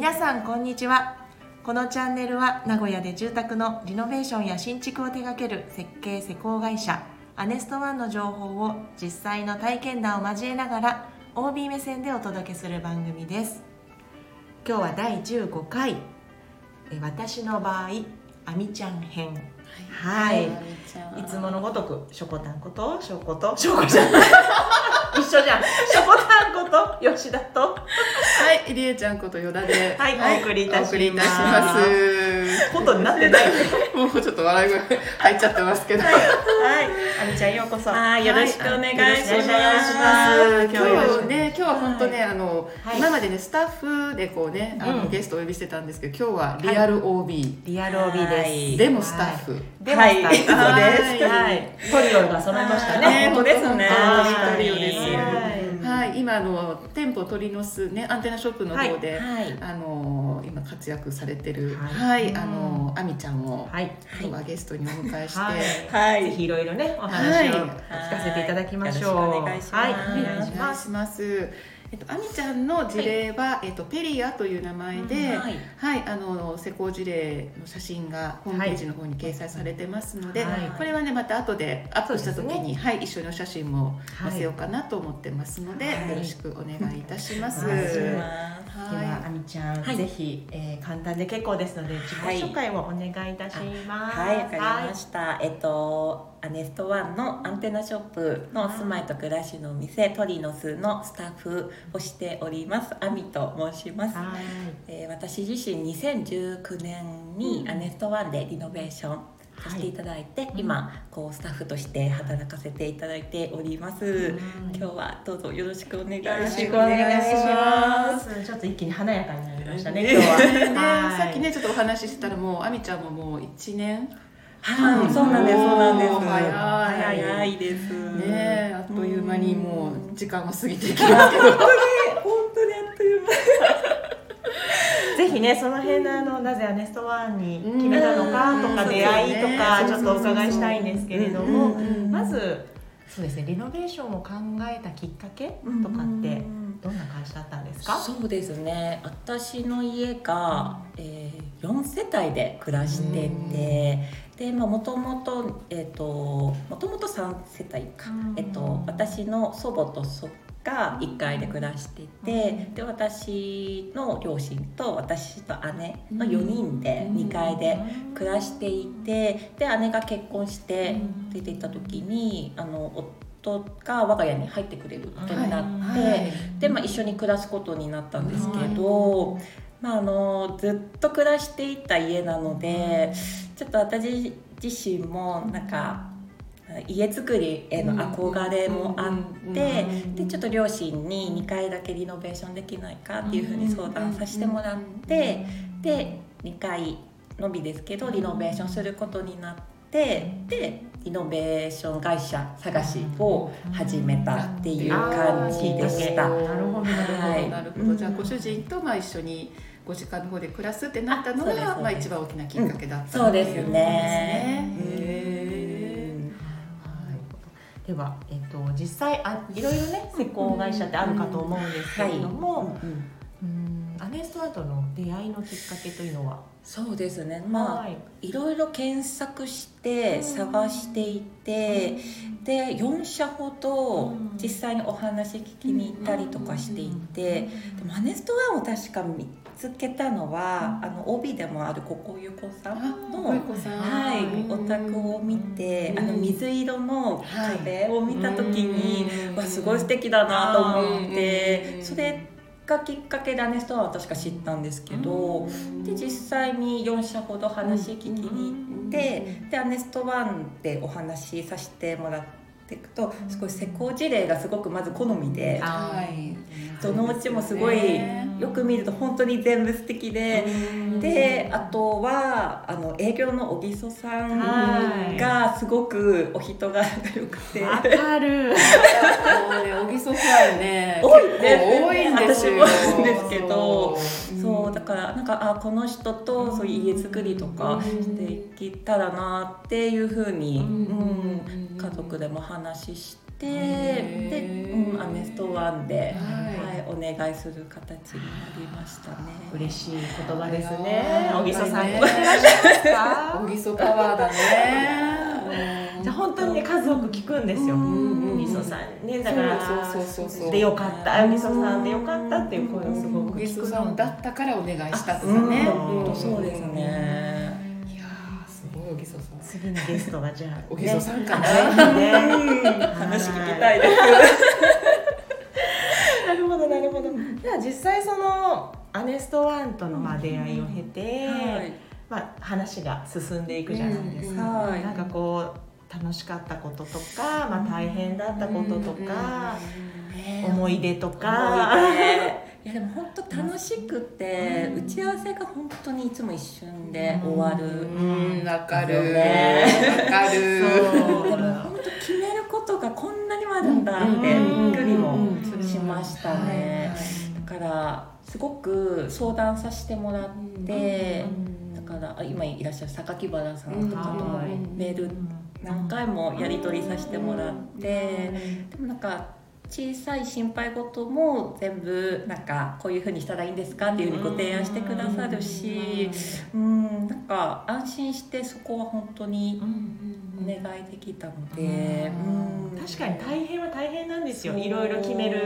皆さんこんにちは。このチャンネルは名古屋で住宅のリノベーションや新築を手掛ける設計施工会社アネストワンの情報を実際の体験談を交えながら OB 目線でお届けする番組です。今日は第15回。え私の場合あみちゃん編。はい、い、つものごとくしょこたんことしょことしょこじゃない一緒じゃん。しょこたんこと吉田と。はい、りえちゃんことよだで、はいお送りいたします。お送りいたします。ことになってない。もうちょっと笑い声入っちゃってますけど。はい、あみちゃんようこそ。はい、よろしくお願いします。今日ね、今日は本当ね、あの、はい。今までね、スタッフでこうね、あの、うん。ゲストをお呼びしてたんですけど、今日はリアル OB、リアル OB です。はい。でもスタッフ。でもスタッフ。です。はい。はい。トリオが揃いましたね。ね本当ですね。トリオですはいはい、今あの店舗鳥の巣ね、アンテナショップの方で、はい。あの今活躍されてる、ははいい、あのあみちゃんを、はい。今日はゲストにお迎えして、はい。はい。ぜひいろいろね、お話をはい。聞かせていただきましょう。はい。よろしくお願いしますえっと、あみちゃんの事例は、えっと、ペリアという名前で、うんは、はいいあの施工事例の写真がホームページの方に掲載されてますので、はい。これはねまた後でアップした時に、はい、一緒にお写真もはい。載せようかなと思ってますので、はい。よろしくお願いいたします。お願いでは、はあみちゃん、はい。ぜひ、えー、簡単で結構ですので、自己紹介をお願いいたします。はい、わかりました。えっと、アネストワンのアンテナショップの住まいと暮らしのお店、トリノスのスタッフをしております。アミと申します。はい。えー私自身2019年にアネストワンでリノベーションさせていただいて、今こうスタッフとして働かせていただいております。今日はどうぞよろしくお願いします。ちょっと一気に華やかになりましたね。ね今日は。い、ね、はいさっきねちょっとお話ししてたらもうあみちゃんももう1年はい、そうなんです、そうなんです。早い早いです。ねあっという間にもう時間が過ぎていきますけど。本当にあっという間。ぜひねその辺のあのなぜアネストワンに決めたのかとかうん出会いとかちょっとお伺いしたいんですけれどもまずそうですねリノベーションを考えたきっかけとかってどんな感じだったんですか？そうですね。私の家が、えー、4世帯で暮らしてて、でまあもともとえっ、ともともと3世帯か、えっと私の祖母と祖が1階で暮らしてて、で私の両親と私と姉の4人で2階で暮らしていてで姉が結婚して出て行った時にあの夫が我が家に入ってくれることになって、はいで、まあ、一緒に暮らすことになったんですけど、まあ、あのずっと暮らしていた家なのでちょっと私自身もなんか家づくりへの憧れもあってでちょっと両親に2階だけリノベーションできないかっていうふうに相談させてもらってで2階のみですけどリノベーションすることになってでリノベーション会社探しを始めたっていう感じでした。なるほど。なるほどはいなるほど。じゃあご主人とまあ一緒にご実家の方で暮らすってなったのがまあ一番大きなきっかけだったそうですね。では、えっと実際あいろいろね施工会社ってあるかと思うんですけれども、アネストアートの出会いのきっかけというのは、そうですね。まあ、はい。いろいろ検索して探していて、で4社ほどうん。実際にお話聞きに行ったりとかしていて、でもアネストワンを確か見つけたのは、あの OB でもあるここゆこさんあ、の。はい、お宅を見て、あの水色の壁を見た時に、うん。わすごい素敵だなと思って、うん。それがきっかけでアネストワンは確か知ったんですけど、で実際に4社ほど話聞きに行って、でアネストワンでお話しさせてもらっていくとすごい施工事例がすごくまず好みで。はい。どのうちもすごいね。よく見ると本当に全部素敵で、であとはあの営業の小木曽さんがすごくお人が良くて。わかる。もうね、小木曽ファンね、多いね。多いんですよ。私もですけどそう。そうだからなんかあこの人とそういう家作りとかしていけたらなっていうふうに、うん。うん家族でも話ししてで、うん、アメストワンで、はい。はい、お願いする形になりましたね。嬉しい言葉ですね。小木曽さん。小木曽パワーだね。じゃあ本当にね数多く聞くんですよ。うん小木曽さんね。だからそうそうそうそうでよかった。小木曽さんでよかったっていう声をすごく聞く曽さんだったからお願いしたんですうん、ね、本当そうですね。いやーすごい小木曽さん。次のゲストがじゃあ、小木曽さんかな、ね。ね話聞きたいです。なるほどなるほど。では実際そのアネストワンとのまあ出会いを経て、はい、まあ、話が進んでいくじゃないですか、はい。なんかこう楽しかったこととか、まあ、大変だったこととか、思い出とか、思いやでも本当楽しくて、打ち合わせが本当にいつも一瞬で終わる。うんわかる。ですよね。わかる。そう。でも本当決めることがこんなにもあるんだってびうん。っくりもうん。しましたね。だからすごく相談させてもらって、だからあ今いらっしゃる榊原さんとかともはいメール何回もやり取りさせてもらって、でもなんか小さい心配事も全部なんかこういうふうにしたらいいんですかっていうふうにご提案してくださるし、うんなんか安心してそこは本当にお願いできたので、うん。確かに大変は大変なんですよ。いろいろ決める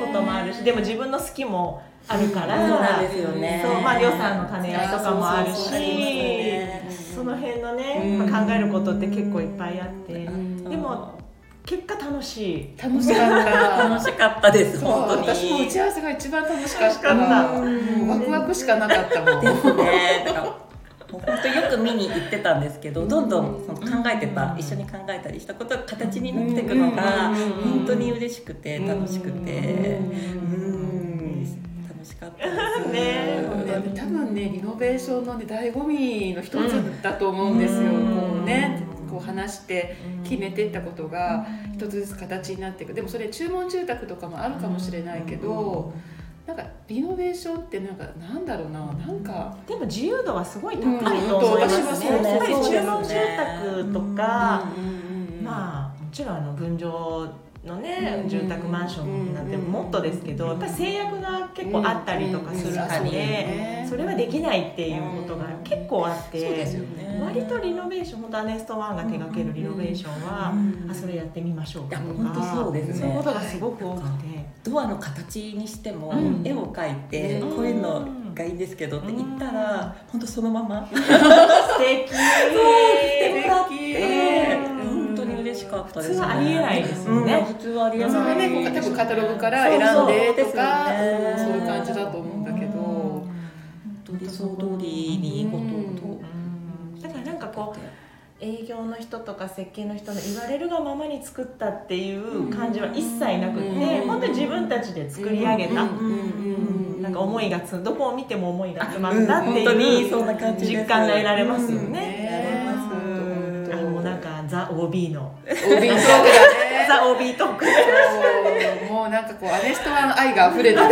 こともあるしでも自分の好きもあるから、そうなんですよね。そうまあ、りょうさんの兼ね合いとかもあるしその辺のね、うん。まあ、考えることって結構いっぱいあって、ん。でも結果楽しい。楽しかった。楽しかったです本当に。私も打ち合わせが一番楽しかった。ワクワクしかなかったもん。ですね。だからもう本当よく見に行ってたんですけど、どんどんその考えてた、一緒に考えたりしたことが形になっていくのがうん。本当に嬉しくて楽しくて、うん。うん楽しかったです。ね。ね多分ねリノベーションのね醍醐味の一つだと思うんですよ、うん。こうねこう話して決めてったことが一つずつ形になっていく。でもそれ注文住宅とかもあるかもしれないけど、なんかリノベーションってなんかなんだろうな。なんかでも自由度はすごい高いと思いますね、うんやっぱり注文住宅とか、あまあもちろんあの分譲のね、うん住宅マンションなんてもっとですけど、やっぱり制約が結構あったりとかするので、それはできないっていうことが結構あって、そうですよね。割とリノベーション本当アネストワンが手掛けるリノベーションは、うん。あそれやってみましょうとかそうですね。そういうことがすごく多くて、ドアの形にしても、うん。絵を描いて、うんこういうのがいいんですけどって言ったら、本当そのまま。素敵。してもらって、うん本当に嬉しかったです、普通はありえないですよね。うん。普通はありえそれない。はねこう多分カタログから選んでとかそうそうですよね。そういう感じだと思う理想通りにいいことをだからなんかこう営業の人とか設計の人の言われるがままに作ったっていう感じは一切なくて、うん。本当に自分たちで作り上げた、うん。うん。なんか思いがつどこを見ても思いが詰まったってうん。本当いうにそんな感じ実感が得られますようん。ね。あもうなんかザ OB の。OB トークだね。ザ OB トーク。もうなんかこうアネストワの愛が溢れてて聞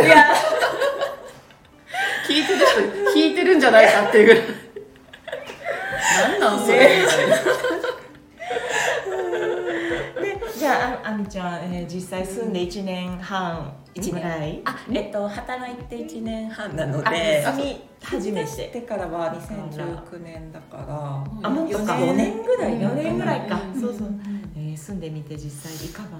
いてる人聞いてるんじゃないかっていうぐらい。なんなんそれ。みたいなでじゃあああみちゃん、えー実際住んで1年半ぐらい？あ、えっと働いて1年半なのあで、住み始めて。てからは2019年だから、あもっとか4年ぐらい4年ぐらいか、うん。そうそう、えー住んでみて実際いかが？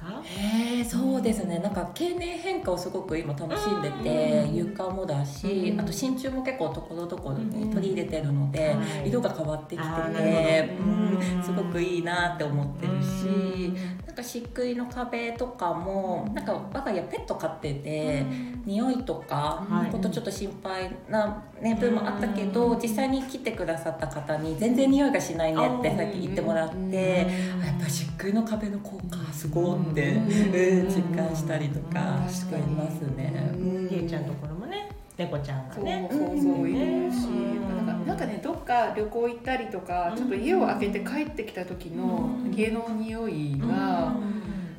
か？へえそうですね。なんか経年変化をすごく今楽しんでて、うん。床もだし、うん。あと真鍮も結構ところどころにうん取り入れてるので、はい。色が変わってきてて、うんすごくいいなって思ってるし、漆喰の壁とかもなんか我が家ペット飼ってて、匂いとかはい。のことちょっと心配な、ね、部分もあったけど、実際に来てくださった方に全然匂いがしないねってさっき言ってもらって、あやっぱ漆喰の壁の効果すごいって、うん。うん実感したりとかうんしていますね。うん。ちゃん猫ちゃんがそうねそうそういるし、うんなん。かなんかねどっか旅行行ったりとかちょっと家を開けて帰ってきた時のうん。家の匂いが、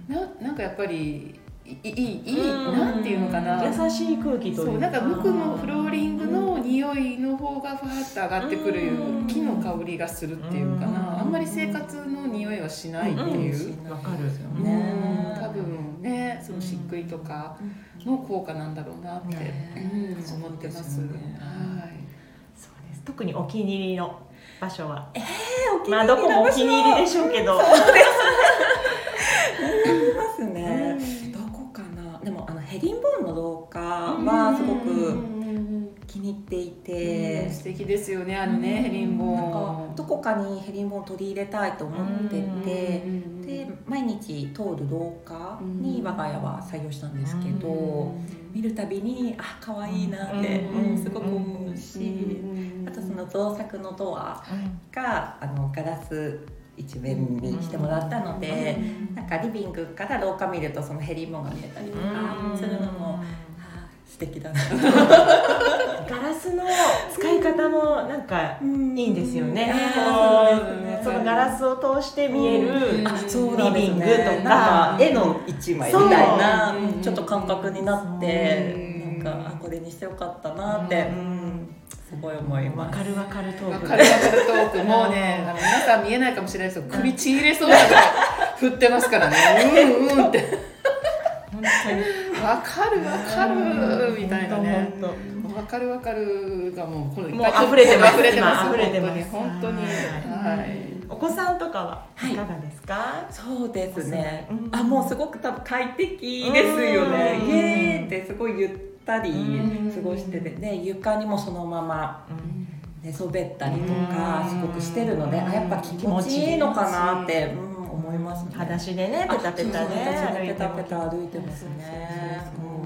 ななんかやっぱりいいいいいなんていうのかな。優しい空気というそうなんか無垢のフローリングの匂いの方がふわっと上がってくるうん。木の香りがするっていうかうん。なあんまり生活の匂いはしないっていう、わかるうん。ね多分ねその漆喰とかの効果なんだろうなって、ね。うん思ってます。はい。そうです。特にお気に入りの場所は？えお気にまあどこもお気に入りでしょうけど。ますね、どこかなでもあのヘリンボーンの廊下はすごく気に入っていて、素敵ですよねあのねヘリンボーン。どこかにヘリンボーン取り入れたいと思ってて、うんで毎日通る廊下に我が家は採用したんですけど、見るたびにあ可愛いなって、すごく思うし、あとその造作のドアがあのガラス一面にしてもらったので、なんかリビングから廊下見るとそのヘリンボーンが見えたりとかするのも、あ素敵だな。ガラスの使い方もなんかいいんですよね。そのガラスを通して見えるリビングとか。絵の一枚みたいなちょっと感覚になってうん。なんかあこれにしてよかったなって、ごい思いわます。かるわかるトークわかるわかるトークもうねあの皆さん見えないかもしれないですけど首ちぎれそうなぐらい振ってますからね。うんうんって。本当に。わかるわかるみたいなね。本当。わかるわかるがもうこのいっもうぱい溢れてます。溢れてます。今溢れてます。本当に。本当にはい。お子さんとかはい。かがですか、そうですね、うん。あもうすごく多分快適ですよね、うん。家ですごいゆったりうん。過ごしてて、ね、床にもそのまま寝そべったりとかうん。すごくしてるので、うんあやっぱ気持ちいいのかなって、うん、思いますね。裸足でねペタペタね。ペタペタわ歩いてますね。そうそうそ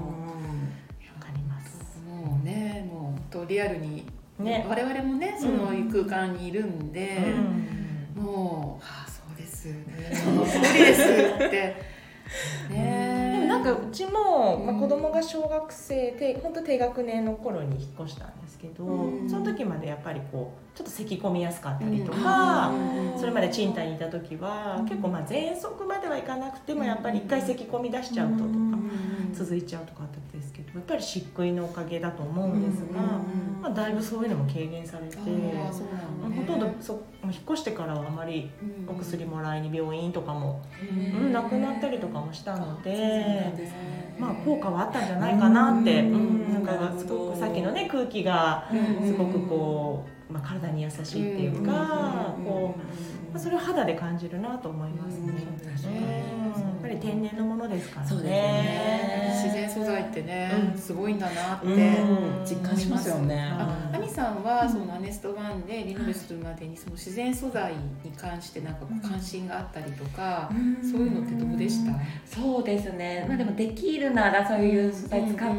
う。かります。もうねもうとリアルに、ね。我々もねその空間にいるんで、うん。もうああそうです その通りですって。ねなんかうちも、まあ、うん子供が小学生低本当低学年の頃に引っ越したんですけど、うん。その時までやっぱりこうちょっと咳込みやすかったりとか、うん。それまで賃貸にいた時は、結構まあ喘息まではいかなくてもやっぱり一回咳込み出しちゃうととか、続いちゃうとかあったんですけどやっぱり漆喰のおかげだと思うんですが、まあ、だいぶそういうのも軽減されて。ほとんどそ引っ越してからはあまりお薬もらいに病院とかも、うん。うん、なくなったりとかもしたので、まあ効果はあったんじゃないかなって、うん。うんなんかすごくさっきのね空気がうんすごくこう、まあ、体に優しいっていうか、こう、まあ、それを肌で感じるなと思いますね。ぱり天然のものですからね。そうですね。自然素材ってね、うん。すごいんだなって、うん。実感しますよね。あアミさんはそのアネストワンでリノベするまでにその自然素材に関してなんかこう関心があったりとか、そういうのってどうでした？そうですね、まあ、でもできるならそういう素材使っ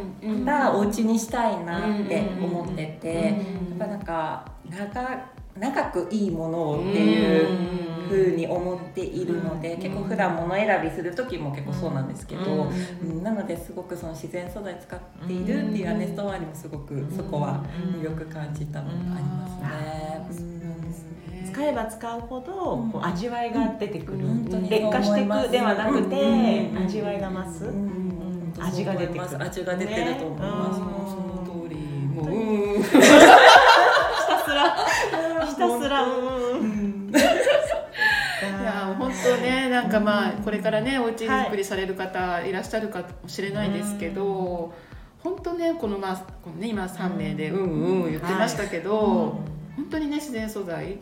たお家にしたいなって思ってて、やっぱなんか長長くいいものをっていうふうに思っているので、うん。結構普段物選びする時も結構そうなんですけど、うん。うん。なのですごくその自然素材使っているっていうアネストワーにもすごくそこは魅力感じたのがありますね。うん。使えば使うほどこう味わいが出てくる、劣化していくではなくて、うん。味わいが増す、味が出てくる。味が出てると思います。ね。その通り。もうや本当ねなんかまあこれからねお家作りされる方い。らっしゃるかもしれないですけど、本当ねこのまあこのね今3名でうん。うん言ってましたけど、本当にね自然素材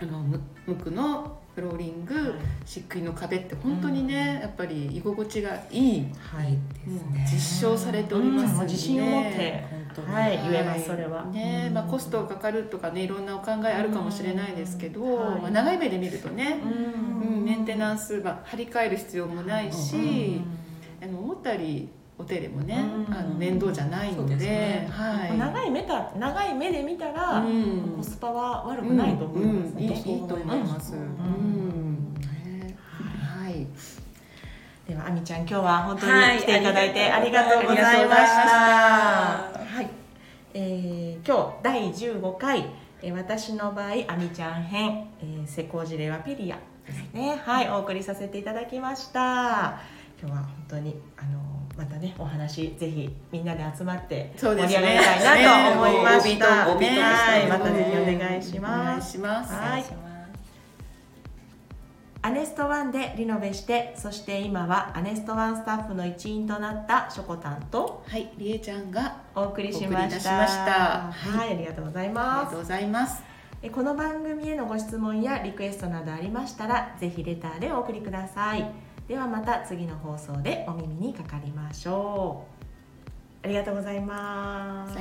あのむ無垢のフローリング漆喰の壁って本当にね、やっぱり居心地がいい、はい。ですもう実証されておりますんで、うん。もう自信を持って本当にはい言えますそれは。ねまあ、コストがかかるとかねいろんなお考えあるかもしれないですけど、はい。まあ、長い目で見るとね、うん。うん、メンテナンス、まあ、張り替える必要もないし、あの思ったよりお手入れもね、うん。あの面倒じゃないのでね。はい、長い目た長い目で見たら、うん。コスパは悪くないと思いますね、うんいいいいと思います。ううん。ん。ねはい。ではあみちゃん今日は本当はいに来ていただいてありがとうございました。はい、えー今日第15回、えー私の場合あみちゃん編、えー、施工事例はペリアですね。はい、お送りさせていただきました。今日は本当にあのまたねお話ぜひみんなで集まって盛り上げたいなと思いました。またぜひお願いしおます。願いします。はいお願いしますアネストワンでリノベして、そして今はアネストワンスタッフの一員となったしょこたんとはい、りえちゃんがお送りしました。お送りいはい、ありがとうございありますがとう。ございます。えこの番組へのご質問やリクエストなどありましたらぜひレターでお送りくださいではまた次の放送でお耳にかかりましょうありがとうございますさ